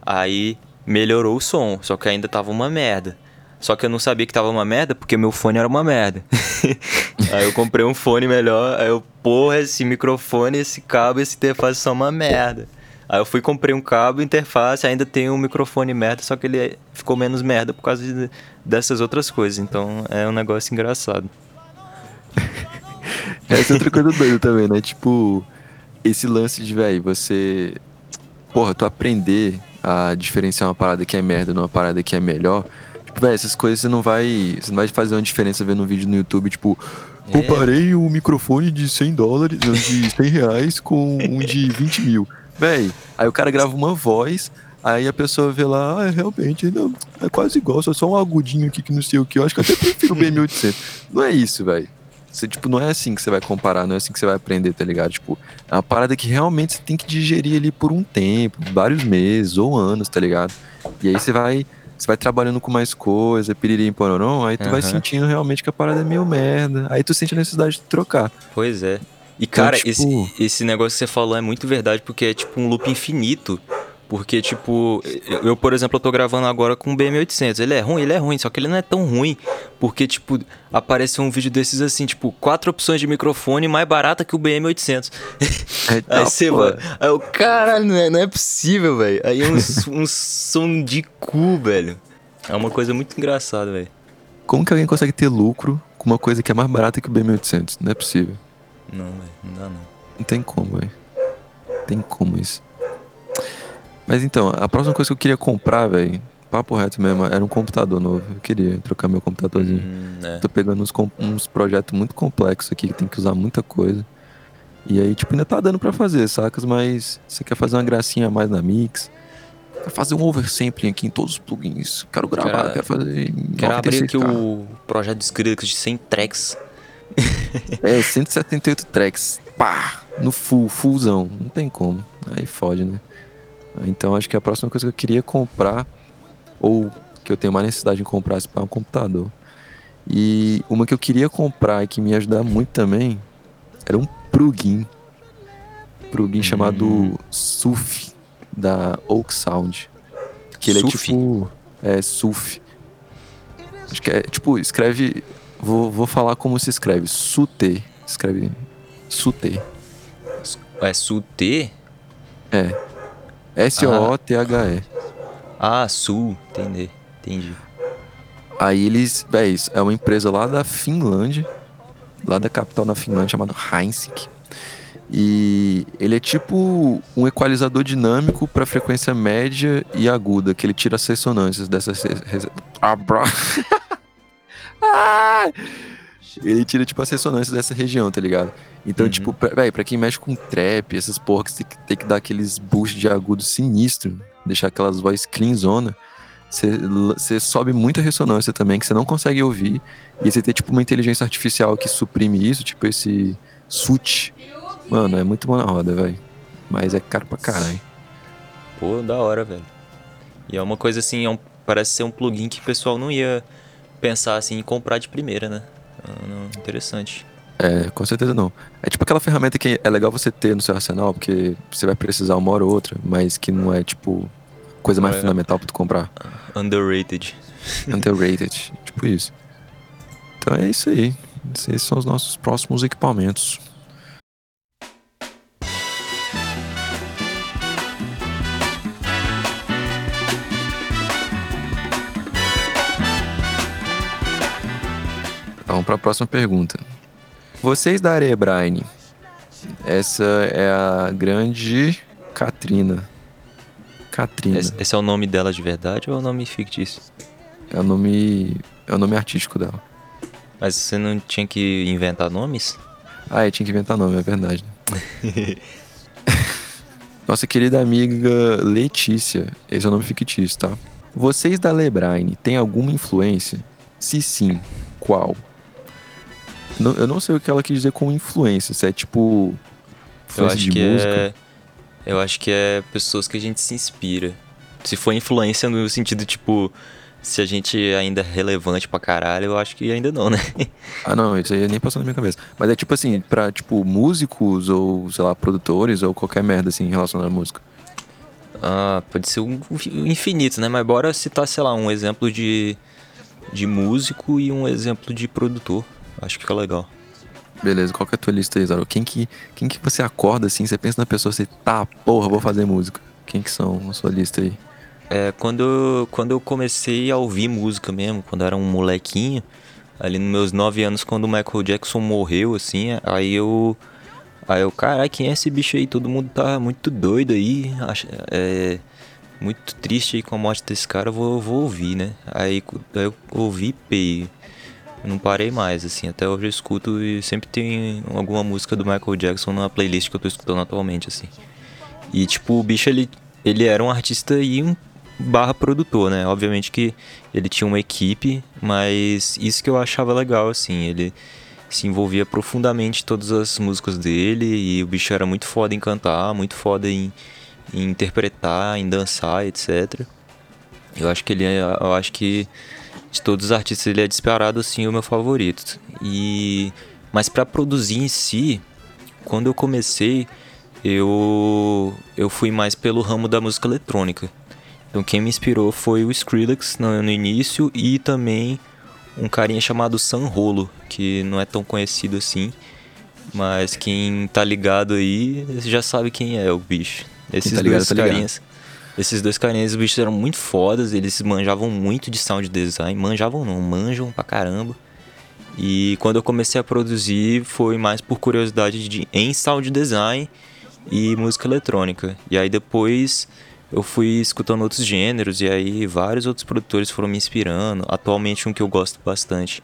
S1: Aí melhorou o som, só que ainda tava uma merda. Só que eu não sabia que tava uma merda porque meu fone era uma merda. aí eu comprei um fone melhor, aí eu, porra, esse microfone, esse cabo, esse interface são uma merda. Aí eu fui comprei um cabo, interface, ainda tem um microfone merda, só que ele ficou menos merda por causa de- dessas outras coisas. Então é um negócio engraçado.
S2: Essa é outra coisa doida também, né? Tipo, esse lance de, velho, você. Porra, tu aprender a diferenciar uma parada que é merda numa parada que é melhor. Tipo, velho, essas coisas você não vai. Você não vai fazer uma diferença vendo um vídeo no YouTube, tipo.
S1: É.
S2: Comparei um microfone de 100 dólares, de 100 reais com um de 20 mil. Véi, aí o cara grava uma voz, aí a pessoa vê lá, ah, realmente, não, é quase igual, só só um agudinho aqui que não sei o que. Eu acho que eu até prefiro o BM800. Não é isso, velho. Você, tipo, não é assim que você vai comparar, não é assim que você vai aprender, tá ligado? Tipo, é uma parada que realmente você tem que digerir ali por um tempo, vários meses ou anos, tá ligado? E aí você vai, você vai trabalhando com mais coisa, piririm, pororó, aí tu vai
S1: Aham.
S2: sentindo realmente que a parada é meio merda. Aí tu sente a necessidade de trocar.
S1: Pois é. E
S2: Então,
S1: cara,
S2: tipo-
S1: esse, esse negócio que você falou é muito verdade, porque é tipo um loop infinito. Porque, tipo, eu, por exemplo, eu tô gravando agora com o BM800. Ele é ruim, ele é ruim, só que ele não é tão ruim. Porque, tipo, apareceu um vídeo desses assim, tipo, quatro opções de microfone mais barata que o BM800.
S2: É,
S1: Aí você vai. Aí eu, caralho, não é, não é possível, velho. Aí é um, um som de cu, velho. É uma coisa muito engraçada, velho.
S2: Como que alguém consegue ter lucro com uma coisa que é mais barata que o BM800? Não é possível.
S1: Não, velho, não dá não.
S2: Não tem como, velho. Tem como isso. Mas então, a próxima coisa que eu queria comprar, velho, papo reto mesmo, era um computador novo. Eu queria trocar meu computadorzinho.
S1: Hum, é.
S2: Tô pegando uns, uns projetos muito complexos aqui que tem que usar muita coisa. E aí, tipo, ainda tá dando pra fazer, sacas? Mas você quer fazer uma gracinha a mais na Mix? Quer fazer um oversampling aqui em todos os plugins? Quero gravar,
S1: Quero-
S2: quero fazer.
S1: Quero abrir aqui
S2: 96K.
S1: o projeto de Skrillex de 100 tracks.
S2: É, 178 tracks. Pá! No full, fullzão. Não tem como. Aí fode, né? Então acho que a próxima coisa que eu queria comprar, ou que eu tenho mais necessidade de comprar, é um computador. E uma que eu queria comprar e que me ia ajudar muito também era um plugin. Plugin chamado SUF, da Oak Sound. Que ele
S1: Suf?
S2: é tipo. É, SUF. Acho que é tipo, escreve. Vou, vou falar como se escreve. Sute. Escreve. Sute.
S1: É Su-T?
S2: É. S-O-O-T-H-E.
S1: Ah, Sul. Entendi. Entendi.
S2: Aí eles, véi, isso é uma empresa lá da Finlândia, lá da capital na Finlândia, chamado Heinzig. E ele é tipo um equalizador dinâmico para frequência média e aguda, que ele tira as ressonâncias dessas. Ah, bro. Ah! ele tira tipo as ressonâncias dessa região, tá ligado? Então,
S1: Uhum.
S2: tipo, pra, véi, pra quem mexe com trap, essas você tem que- tem que dar aqueles boosts de agudo sinistro, deixar aquelas vozes clean zona, você sobe muita ressonância também, que você não consegue ouvir. E você tem tipo uma inteligência artificial que suprime isso, tipo esse SUT. Mano, é muito bom na roda, velho. Mas é caro pra caralho.
S1: Pô, da hora, velho. E é uma coisa assim, é um- parece ser um plugin que o pessoal não ia pensar assim em comprar de primeira, né? Não, interessante.
S2: É, com certeza não. É tipo aquela ferramenta que é legal você ter no seu arsenal, porque você vai precisar uma hora ou outra, mas que não é tipo coisa mais
S1: É.
S2: fundamental pra tu comprar.
S1: Underrated.
S2: Underrated. tipo isso. Então é isso aí. Esses são os nossos próximos equipamentos. Vamos para a próxima pergunta. Vocês da Arebrine, essa é a grande Katrina. Katrina.
S1: Esse, esse é o nome dela de verdade ou é o nome fictício?
S2: É o nome. É o nome artístico dela.
S1: Mas você não tinha que inventar nomes?
S2: Ah, eu tinha que inventar nome, é verdade. né? Nossa querida amiga Letícia, esse é o nome fictício, tá? Vocês da Lebrine têm alguma influência? Se sim, qual? Não- eu não sei o que ela quis dizer com influência, se é tipo.
S1: Eu
S2: Influência
S1: acho
S2: de
S1: que
S2: música.
S1: é. Eu acho que é pessoas que a gente se inspira. Se for influência no sentido, tipo, se a gente ainda é relevante pra caralho, eu acho que ainda não, né?
S2: Ah, não, isso aí nem passou na minha cabeça. Mas é tipo assim, pra, tipo, músicos ou, sei lá, produtores ou qualquer merda, assim, relacionada à música.
S1: Ah, pode ser um infinito, né? Mas bora citar, sei lá, um exemplo de, de músico e um exemplo de produtor. Acho que fica legal.
S2: Beleza, qual que é a tua lista aí, Zaro? Quem que, quem que você acorda assim, você pensa na pessoa, você, tá, porra, vou fazer música. Quem que são na sua lista aí?
S1: É, quando, eu- quando eu comecei a ouvir música mesmo, quando eu era um molequinho, ali nos meus 9 anos, quando o Michael Jackson morreu, assim, aí eu. Aí eu, caralho, quem é esse bicho aí? Todo mundo tá muito doido aí. É, muito triste aí com a morte desse cara, eu vou, vou ouvir, né? Aí, eu ouvi e não parei mais, assim. Até hoje eu escuto e sempre tem alguma música do Michael Jackson na playlist que eu tô escutando atualmente, assim. E, tipo, o bicho, ele, ele era um artista e um barra produtor, né? Obviamente que ele tinha uma equipe, mas isso que eu achava legal, assim. Ele se envolvia profundamente em todas as músicas dele e o bicho era muito foda em cantar, muito foda em, em interpretar, em dançar, etc. Eu acho que ele é, eu acho que de todos os artistas ele é disparado assim o meu favorito. E mas para produzir em si, quando eu comecei, eu eu fui mais pelo ramo da música eletrônica. Então quem me inspirou foi o Skrillex no, no início e também um carinha chamado San Rolo, que não é tão conhecido assim, mas quem tá ligado aí já sabe quem é o bicho. Esses
S2: tá ligado,
S1: dois
S2: tá ligado.
S1: carinhas. Esses dois carinhas, os bichos eram muito fodas, eles manjavam muito de sound design, manjavam não, manjam pra caramba. E quando eu comecei a produzir foi mais por curiosidade de, em sound design e música eletrônica. E aí depois eu fui escutando outros gêneros e aí vários outros produtores foram me inspirando. Atualmente um que eu gosto bastante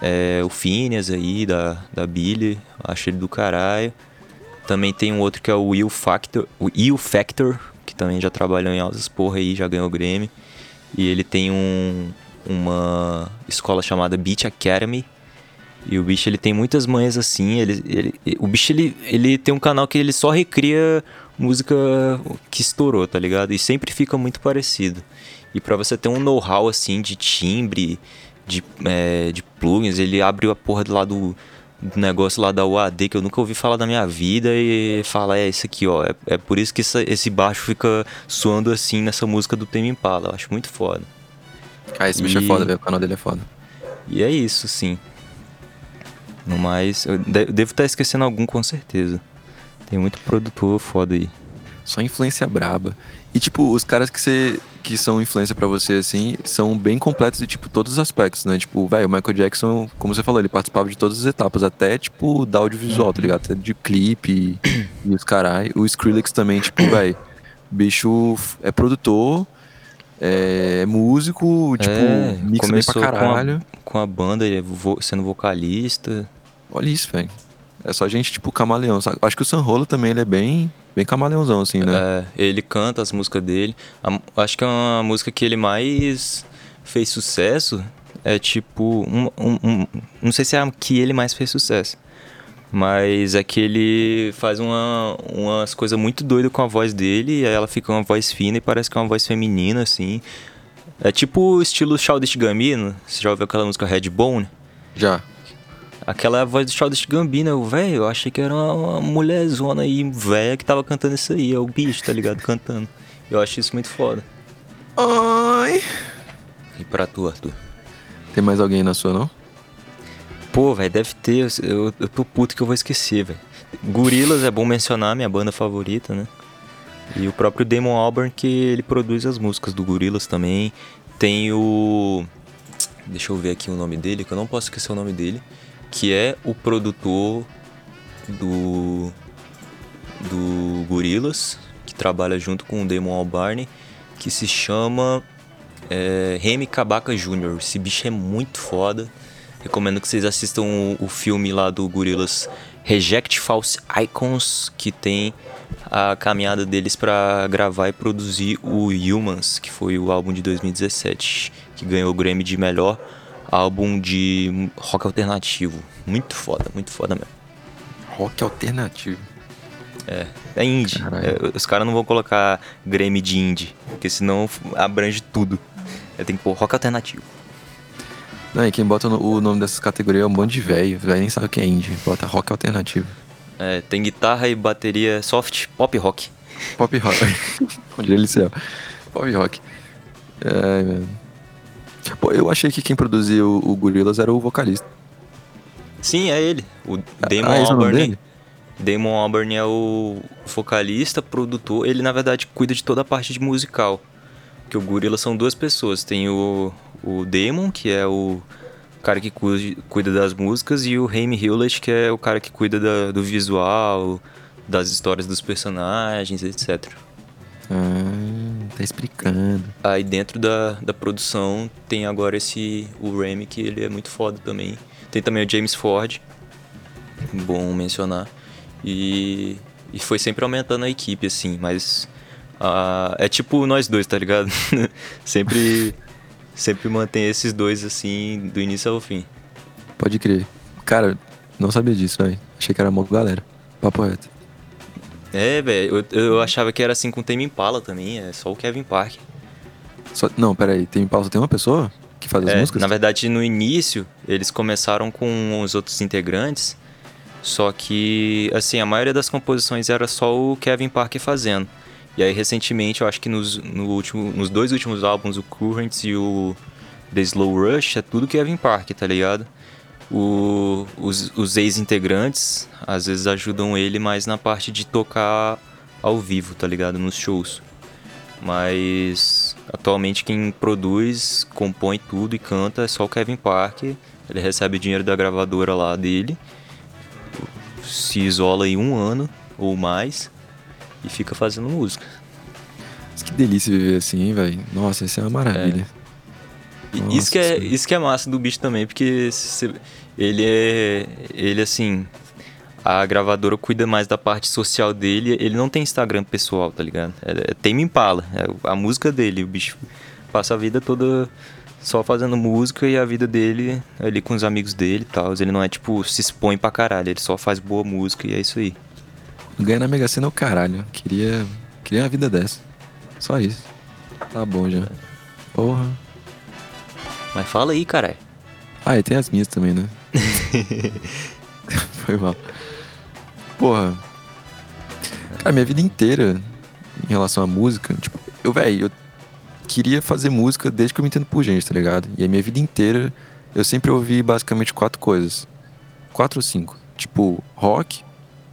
S1: é o Phineas aí, da, da Billy, acho ele do caralho. Também tem um outro que é o Will Factor, o Will Factor, também já trabalhou em altas porra aí, já ganhou o Grammy. E ele tem um, uma escola chamada Beat Academy. E o bicho ele tem muitas manhas assim, ele, ele, o bicho ele, ele tem um canal que ele só recria música que estourou, tá ligado? E sempre fica muito parecido. E pra você ter um know-how assim de timbre, de, é, de plugins, ele abre a porra do lado do negócio lá da UAD que eu nunca ouvi falar da minha vida e fala, é isso aqui, ó. É, é por isso que essa, esse baixo fica soando assim nessa música do Tame Impala. Eu acho muito foda.
S2: Ah, esse bicho é
S1: E-
S2: foda, velho. O canal dele é foda.
S1: E é isso, sim. No mais, eu de- eu devo estar esquecendo algum com certeza. Tem muito produtor foda aí.
S2: Só influência braba. E, tipo, os caras que você. que são influência pra você, assim, são bem completos de, tipo, todos os aspectos, né? Tipo, velho, o Michael Jackson, como você falou, ele participava de todas as etapas, até, tipo, da audiovisual, tá ligado? Até de clipe e, e os carai. O Skrillex também, tipo, velho, bicho é produtor, é, músico, tipo,
S1: É,
S2: mixa bem pra
S1: com a-
S2: caralho.
S1: Com a banda, ele é vo- sendo vocalista.
S2: Olha isso, velho. É só gente, tipo, camaleão, sabe? Acho que o Sanrolo também, ele é bem, bem camaleãozão, assim, né?
S1: É, ele canta as músicas dele. A- acho que é uma música que ele mais fez sucesso. É tipo. Um, um- um- não sei se é a que ele mais fez sucesso. Mas é que ele faz uma, umas coisas muito doidas com a voz dele. E aí ela fica uma voz fina e parece que é uma voz feminina, assim. É tipo o estilo Childish Gambino. Você já ouviu aquela música Redbone?
S2: Já.
S1: Aquela é a voz do Childish Gambino, eu, velho, eu achei que era uma, mulherzona aí, velha, que tava cantando isso aí, é o bicho, tá ligado, cantando. Eu acho isso muito foda.
S2: Ai.
S1: E pra tu, Arthur?
S2: Tem mais alguém na sua, não?
S1: Pô, velho, deve ter, eu, eu tô puto que eu vou esquecer, velho. Gorilas é bom mencionar, minha banda favorita, né? E o próprio Damon Albarn, que ele produz as músicas do Gorilas também. Tem o... Deixa eu ver aqui o nome dele, que eu não posso esquecer o nome dele. Que é o produtor do... Do Gorilas, que trabalha junto com o Damon Albarn, que se chama é, Remy Kabaka Jr. Esse bicho é muito foda. Recomendo que vocês assistam o, o filme lá do Gorillaz Reject False Icons, que tem a caminhada deles pra gravar e produzir o Humans, que foi o álbum de 2017, que ganhou o Grammy de melhor álbum de rock alternativo. Muito foda, muito foda mesmo.
S2: Rock alternativo.
S1: É indie.
S2: Caralho.
S1: É, os caras não vão colocar Grammy de indie, porque senão abrange tudo. É, tem que pôr rock alternativo.
S2: Não, e quem bota o nome dessas categorias é um bando de velho. Velho nem sabe o que é indie. Bota rock alternativo.
S1: É, tem guitarra e bateria soft, pop rock.
S2: Pop rock. Onde ele céu. Pop rock. É, mano. Pô, eu achei que quem produzia o, Gorillaz era o vocalista.
S1: Sim, é ele. O Damon
S2: ah, é
S1: Albarn. Damon Albarn é o vocalista, produtor. Ele, na verdade, cuida de toda a parte de musical. Porque o Gorilla são duas pessoas. Tem o, o Damon, que é o cara que cuida, das músicas, e o Jaime Hewlett, que é o cara que cuida da- do visual, das histórias dos personagens, etc.
S2: Ah, tá explicando.
S1: Aí dentro da, da produção tem agora esse o Remy, que ele é muito foda também. Tem também o James Ford, bom mencionar. E, e foi sempre aumentando a equipe, assim, mas ah, é tipo nós dois, tá ligado? sempre, sempre mantém esses dois assim, do início ao fim.
S2: Pode crer. Cara, não sabia disso, velho. Achei que era uma galera. Papo reto.
S1: É, velho, eu, eu achava que era assim com o Tame Impala também, é só o Kevin Park.
S2: Só, não, peraí. Tem pausa, tem uma pessoa que faz as
S1: É,
S2: músicas?
S1: Na verdade, no início, eles começaram com os outros integrantes, só que, assim, a maioria das composições era só o Kevin Parker fazendo. E aí, recentemente, eu acho que nos, no último, nos dois últimos álbuns, o Currents e o The Slow Rush, é tudo Kevin Parker, tá ligado? O- os os ex-integrantes, às vezes, ajudam ele mais na parte de tocar ao vivo, tá ligado? Nos shows. Mas atualmente quem produz, compõe tudo e canta é só o Kevin Parker. Ele recebe dinheiro da gravadora lá dele, se isola aí um ano ou mais e fica fazendo música.
S2: Mas Que delícia viver assim, hein, velho. Nossa, isso é uma maravilha.
S1: E
S2: Nossa
S1: isso, que é, isso que é massa do bicho também, porque se- ele é. Ele assim. A gravadora cuida mais da parte social dele. Ele não tem Instagram pessoal, tá ligado? É, é Tame Impala. É a música dele. O bicho passa a vida toda só fazendo música e a vida dele ali com os amigos dele e tal. Ele não é tipo, se expõe pra caralho, ele só faz boa música e é isso aí.
S2: Ganhar na Mega Sena é o caralho. Queria, queria uma vida dessa. Só isso. Tá bom já. Porra.
S1: Mas fala aí, caralho.
S2: Ah, e tem as minhas também, né? Foi mal. Porra. Cara, minha vida inteira em relação à música, tipo, eu, velho, eu queria fazer música desde que eu me entendo por gente, tá ligado? E a minha vida inteira eu sempre ouvi basicamente quatro coisas. Quatro ou cinco. Tipo, rock,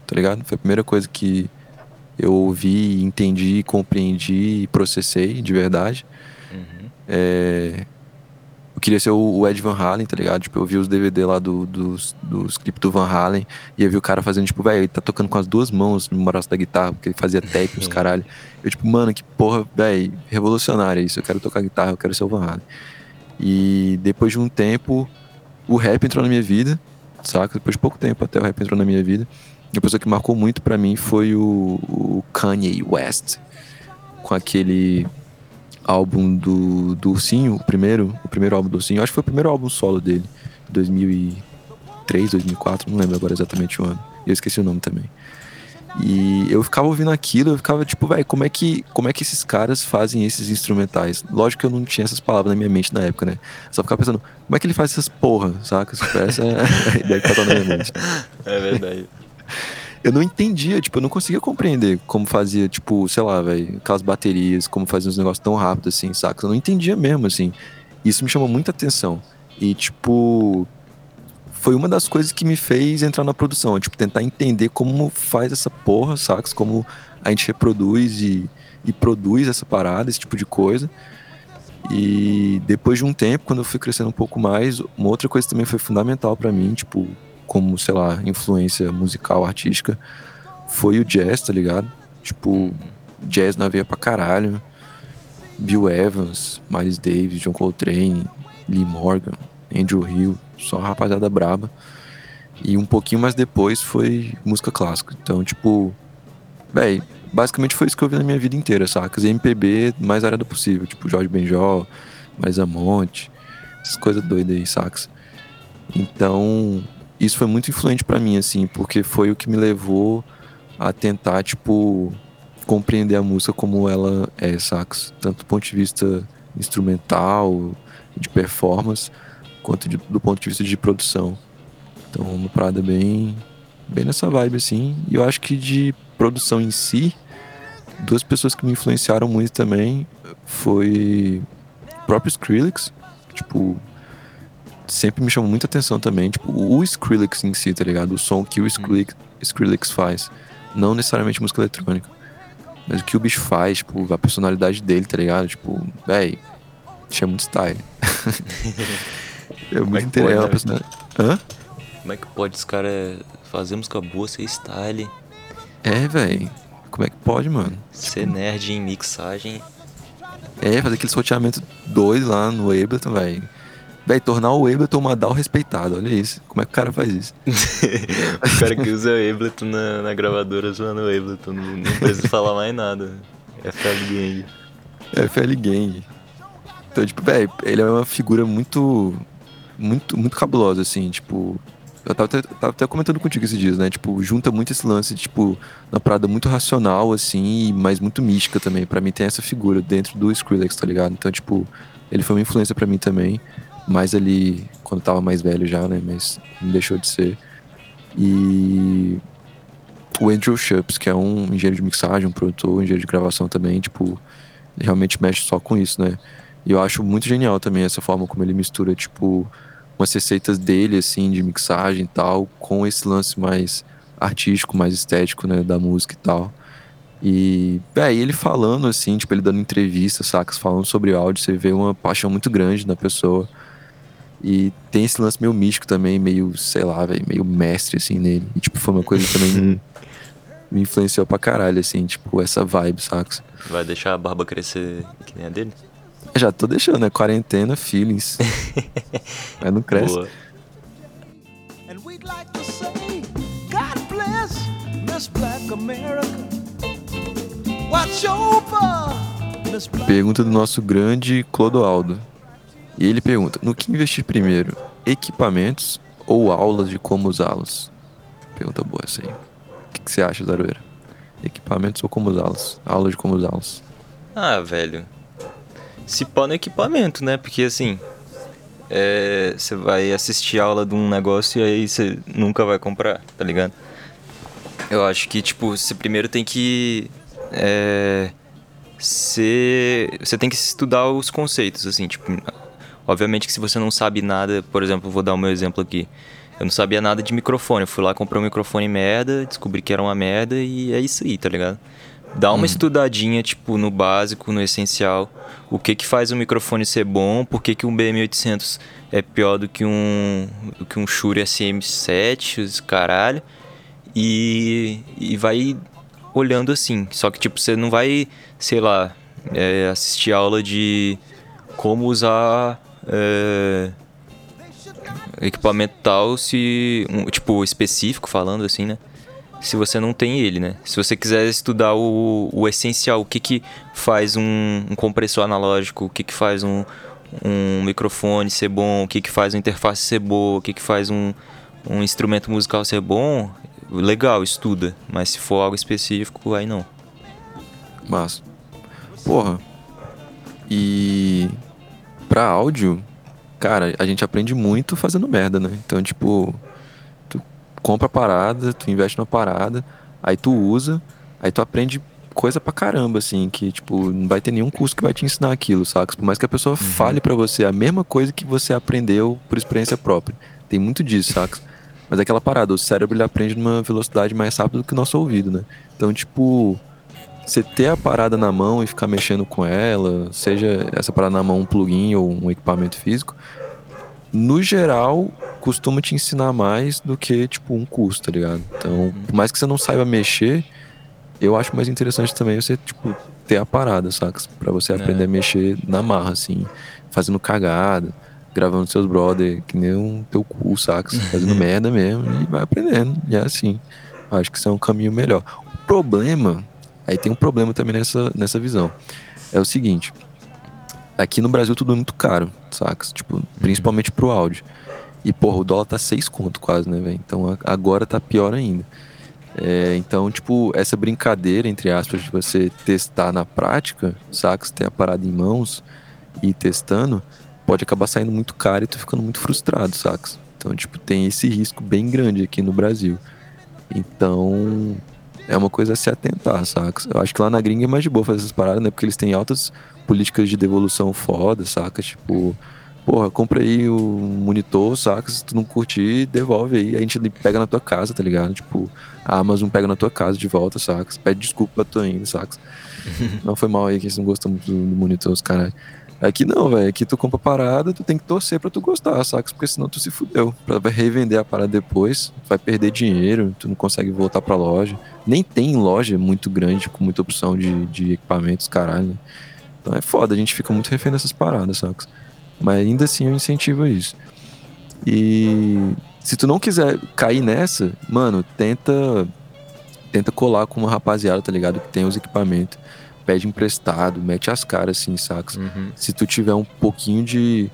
S2: tá ligado? Foi a primeira coisa que eu ouvi, entendi, compreendi e processei de verdade. É, eu queria ser o o Ed Van Halen, tá ligado? Tipo, eu vi os DVD lá do, dos, dos clipes do Van Halen e eu vi o cara fazendo, tipo, velho, ele tá tocando com as duas mãos no braço da guitarra, porque ele fazia tap, os caralho. Eu, tipo, mano, que porra, velho, revolucionária isso. Eu quero tocar guitarra, eu quero ser o Van Halen. E depois de um tempo, o rap entrou na minha vida, saca? Depois de pouco tempo até o rap entrou na minha vida. E a pessoa que marcou muito pra mim foi o, o Kanye West, com aquele álbum do, do Ursinho, o primeiro, o primeiro álbum do Ursinho. Acho que foi o primeiro álbum solo dele, 2003, 2004, não lembro agora exatamente o ano. Eu esqueci o nome também. E eu ficava ouvindo aquilo, eu ficava tipo, velho, como é que como é que esses caras fazem esses instrumentais? Lógico que eu não tinha essas palavras na minha mente na época, né? Só ficava pensando, como é que ele faz essas porra, saca? Tipo, Essa é a ideia que passou na minha mente.
S1: É verdade.
S2: Eu não entendia, tipo, eu não conseguia compreender como fazia, tipo, sei lá, velho, aquelas baterias, como fazia uns negócios tão rápido assim, saca? Eu não entendia mesmo, assim. Isso me chamou muita atenção. E, tipo, foi uma das coisas que me fez entrar na produção, tipo, tentar entender como faz essa porra, sacas? Como a gente reproduz e, e produz essa parada, esse tipo de coisa. E depois de um tempo, quando eu fui crescendo um pouco mais, uma outra coisa também foi fundamental pra mim, tipo, como, sei lá, influência musical, artística, foi o jazz, tá ligado? Tipo, jazz na veia pra caralho. Bill Evans, Miles Davis, John Coltrane, Lee Morgan, Andrew Hill, só rapaziada braba. E um pouquinho mais depois foi música clássica. Então, tipo, véi, basicamente foi isso que eu vi na minha vida inteira, sacas? MPB mais área do possível, tipo Jorge Benjol, Marisa Monte, essas coisas doidas aí, sacas? Então, isso foi muito influente pra mim, assim, porque foi o que me levou a tentar, tipo, compreender a música como ela é, sacas? Tanto do ponto de vista instrumental, de performance, quanto de- do ponto de vista de produção. Então, uma parada bem, bem nessa vibe, assim. E eu acho que de produção em si, duas pessoas que me influenciaram muito também foi o próprio Skrillex, que, tipo, sempre me chamou muita atenção também, tipo, o Skrillex em si, tá ligado? O som que o Skrillex, Skrillex faz, não necessariamente música eletrônica, mas o que o bicho faz, tipo, a personalidade dele, tá ligado? Tipo, véi, tinha muito style. é
S1: é
S2: muito
S1: pode,
S2: interessante.
S1: né?
S2: personalidade. Hã?
S1: Como é que pode os caras fazer música boa, ser style,
S2: É, véi. Como é que pode, mano?
S1: ser nerd em mixagem?
S2: É, fazer aquele sorteamento doido lá no Ableton, véi. Véi, tornar o Ableton uma DAO respeitado, olha isso. Como é que o cara faz isso?
S1: o cara que usa Ableton na, na gravadora zoando o Ableton, não, não precisa falar mais nada. É FL Gang.
S2: É, FL Gang. Então, tipo, velho, ele é uma figura muito. Muito, muito cabulosa, assim, tipo. Eu tava até, tava até comentando contigo esses dias, né? Tipo, junta muito esse lance, tipo, uma parada muito racional, assim, mas muito mística também. Pra mim tem essa figura dentro do Skrillex, tá ligado? Então, tipo, ele foi uma influência pra mim também. Mais ali, quando tava mais velho já, né? Mas não deixou de ser. E o Andrew Shupps, que é um engenheiro de mixagem, um produtor, um engenheiro de gravação também, tipo, realmente mexe só com isso, né? E eu acho muito genial também essa forma como ele mistura, tipo, umas receitas dele, assim, de mixagem e tal, com esse lance mais artístico, mais estético, né, da música e tal. E, é, ele falando, assim, tipo, ele dando entrevista, sacas, falando sobre áudio, você vê uma paixão muito grande na pessoa. E tem esse lance meio místico também, meio, sei lá, velho, meio mestre, assim, nele. E, tipo, foi uma coisa que também me influenciou pra caralho, assim, tipo, essa vibe, sacas?
S1: Vai deixar a barba crescer que nem a dele?
S2: Já tô deixando, né? Quarentena, feelings. Mas não cresce.
S1: Boa.
S4: And we'd like to say, God bless Miss Black America. Watch over Miss Black
S2: Pergunta do nosso grande Clodoaldo. E ele pergunta: no que investir primeiro? Equipamentos ou aulas de como usá-los? Pergunta boa essa aí. O que, que você acha, Zaroeira? Equipamentos ou como usá-los? Aula de como usá-los.
S1: Ah, velho. Se pá no equipamento, né? Porque assim. é, Você vai assistir aula de um negócio e aí você nunca vai comprar, tá ligado? Eu acho que, tipo, você primeiro tem que. É, você, você tem que estudar os conceitos, assim, tipo. Obviamente que se você não sabe nada, por exemplo, vou dar o meu exemplo aqui. Eu não sabia nada de microfone. Eu fui lá, comprei um microfone merda, descobri que era uma merda e é isso aí, tá ligado? Dá uma estudadinha, tipo, no básico, no essencial. O que que faz um microfone ser bom, por que que um BM800 é pior do que um, do que um Shure SM7, os caralho. E, e vai olhando assim. Só que, tipo, você não vai, sei lá, é, assistir aula de como usar é, equipamento tal se um, tipo específico falando assim né se você não tem ele né se você quiser estudar o, o essencial o que que faz um, um compressor analógico o que que faz um, um microfone ser bom o que que faz uma interface ser boa o que que faz um, um instrumento musical ser bom legal estuda mas se for algo específico aí não
S2: Massa. Porra. E pra áudio, cara, a gente aprende muito fazendo merda, né? Então, tipo, tu compra a parada, tu investe na parada, aí tu usa, aí tu aprende coisa pra caramba, assim, que, tipo, não vai ter nenhum curso que vai te ensinar aquilo, saca? Por mais que a pessoa fale pra você a mesma coisa que você aprendeu por experiência própria. Tem muito disso, saca? Mas é aquela parada, o cérebro ele aprende numa velocidade mais rápida do que o nosso ouvido, né? Então, tipo, você ter a parada na mão e ficar mexendo com ela, seja essa parada na mão um plugin ou um equipamento físico, no geral costuma te ensinar mais do que tipo um curso, tá ligado? Então, por mais que você não saiba mexer, eu acho mais interessante também você tipo ter a parada, saca? Pra você aprender a mexer na marra assim, fazendo cagada, gravando seus brother, que nem um teu cu, saca? Fazendo merda mesmo e vai aprendendo. E é assim. Acho que isso é um caminho melhor. O problema Aí tem um problema também nessa, nessa visão. É o seguinte: aqui no Brasil tudo é muito caro, saca? Tipo, principalmente pro áudio. E, porra, o dólar tá 6 conto quase, né, velho? Então agora tá pior ainda. É, então, tipo, essa brincadeira, entre aspas, de você testar na prática, saca? Você ter a parada em mãos e ir testando, pode acabar saindo muito caro e tu ficando muito frustrado, saca? Então, tipo, tem esse risco bem grande aqui no Brasil. Então, é uma coisa a se atentar, saca? Eu acho que lá na gringa é mais de boa fazer essas paradas, né? Porque eles têm altas políticas de devolução foda, saca? Tipo, porra, compra aí o monitor, saca? Se tu não curtir, devolve aí. A gente pega na tua casa, tá ligado? Tipo, a Amazon pega na tua casa de volta, saca? Pede desculpa pra tu ainda, saca? não foi mal aí que a gente não gostou muito do monitor, os caras. Aqui não, velho. Aqui tu compra parada, tu tem que torcer pra tu gostar, saca? Porque senão tu se fudeu. Pra revender a parada depois, vai perder dinheiro, tu não consegue voltar pra loja. Nem tem loja muito grande, com muita opção de, de equipamentos, caralho. Então é foda, a gente fica muito refém dessas paradas, saca? Mas ainda assim eu incentivo isso. E se tu não quiser cair nessa, mano, tenta tenta colar com uma rapaziada, tá ligado? Que tem os equipamentos. Pede emprestado, mete as caras assim, saca? Se tu tiver um pouquinho de,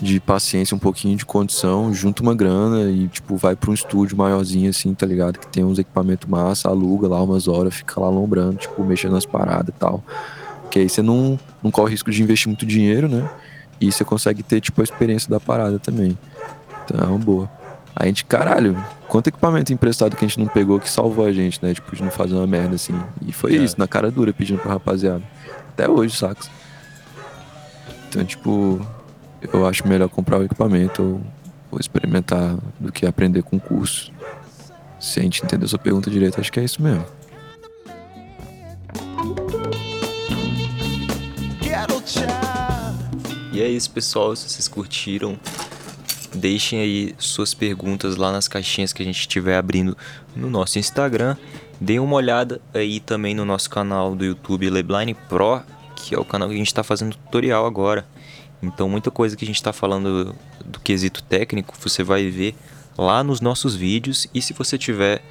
S2: de paciência, um pouquinho de condição, junta uma grana e, tipo, vai pra um estúdio maiorzinho assim, tá ligado? Que tem uns equipamentos massa, aluga lá umas horas, fica lá lombrando, tipo, mexendo nas paradas e tal. Que aí você não, não corre risco de investir muito dinheiro, né? E você consegue ter, tipo, a experiência da parada também. Então é uma boa. A gente, caralho, quanto equipamento emprestado que a gente não pegou que salvou a gente, né? Tipo, de não fazer uma merda assim. E foi
S1: É.
S2: isso, na cara dura, pedindo pra rapaziada. Até hoje, sacos. Então, tipo, eu acho melhor comprar o equipamento ou, ou experimentar do que aprender com curso. Se a gente entender a sua pergunta direito, acho que é isso mesmo.
S1: E é isso, pessoal. Se vocês curtiram, deixem aí suas perguntas lá nas caixinhas que a gente estiver abrindo no nosso Instagram. Deem uma olhada aí também no nosso canal do YouTube Lebline Pro, que é o canal que a gente está fazendo tutorial agora. Então, muita coisa que a gente está falando do quesito técnico, você vai ver lá nos nossos vídeos. E se você tiver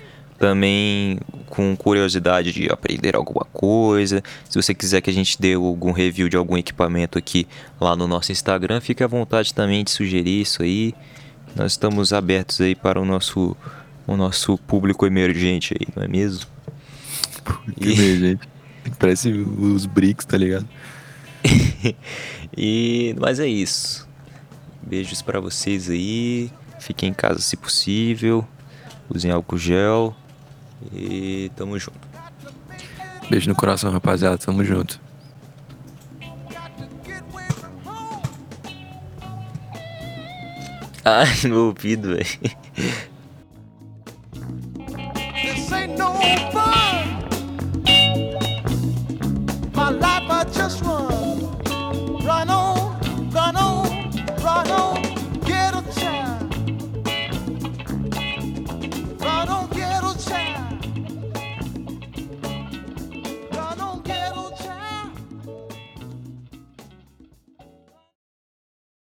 S1: também com curiosidade de aprender alguma coisa. Se você quiser que a gente dê algum review de algum equipamento aqui lá no nosso Instagram, fique à vontade também de sugerir isso aí. Nós estamos abertos aí para o nosso, o nosso público emergente aí, não é mesmo?
S2: Que gente. Parece os bricks, tá ligado?
S1: e mas é isso. Beijos para vocês aí. Fiquem em casa se possível. Usem álcool gel. E tamo junto.
S2: Beijo no coração, rapaziada. Tamo junto.
S1: Ai, meu ouvido, velho.
S4: just run, run on, run on.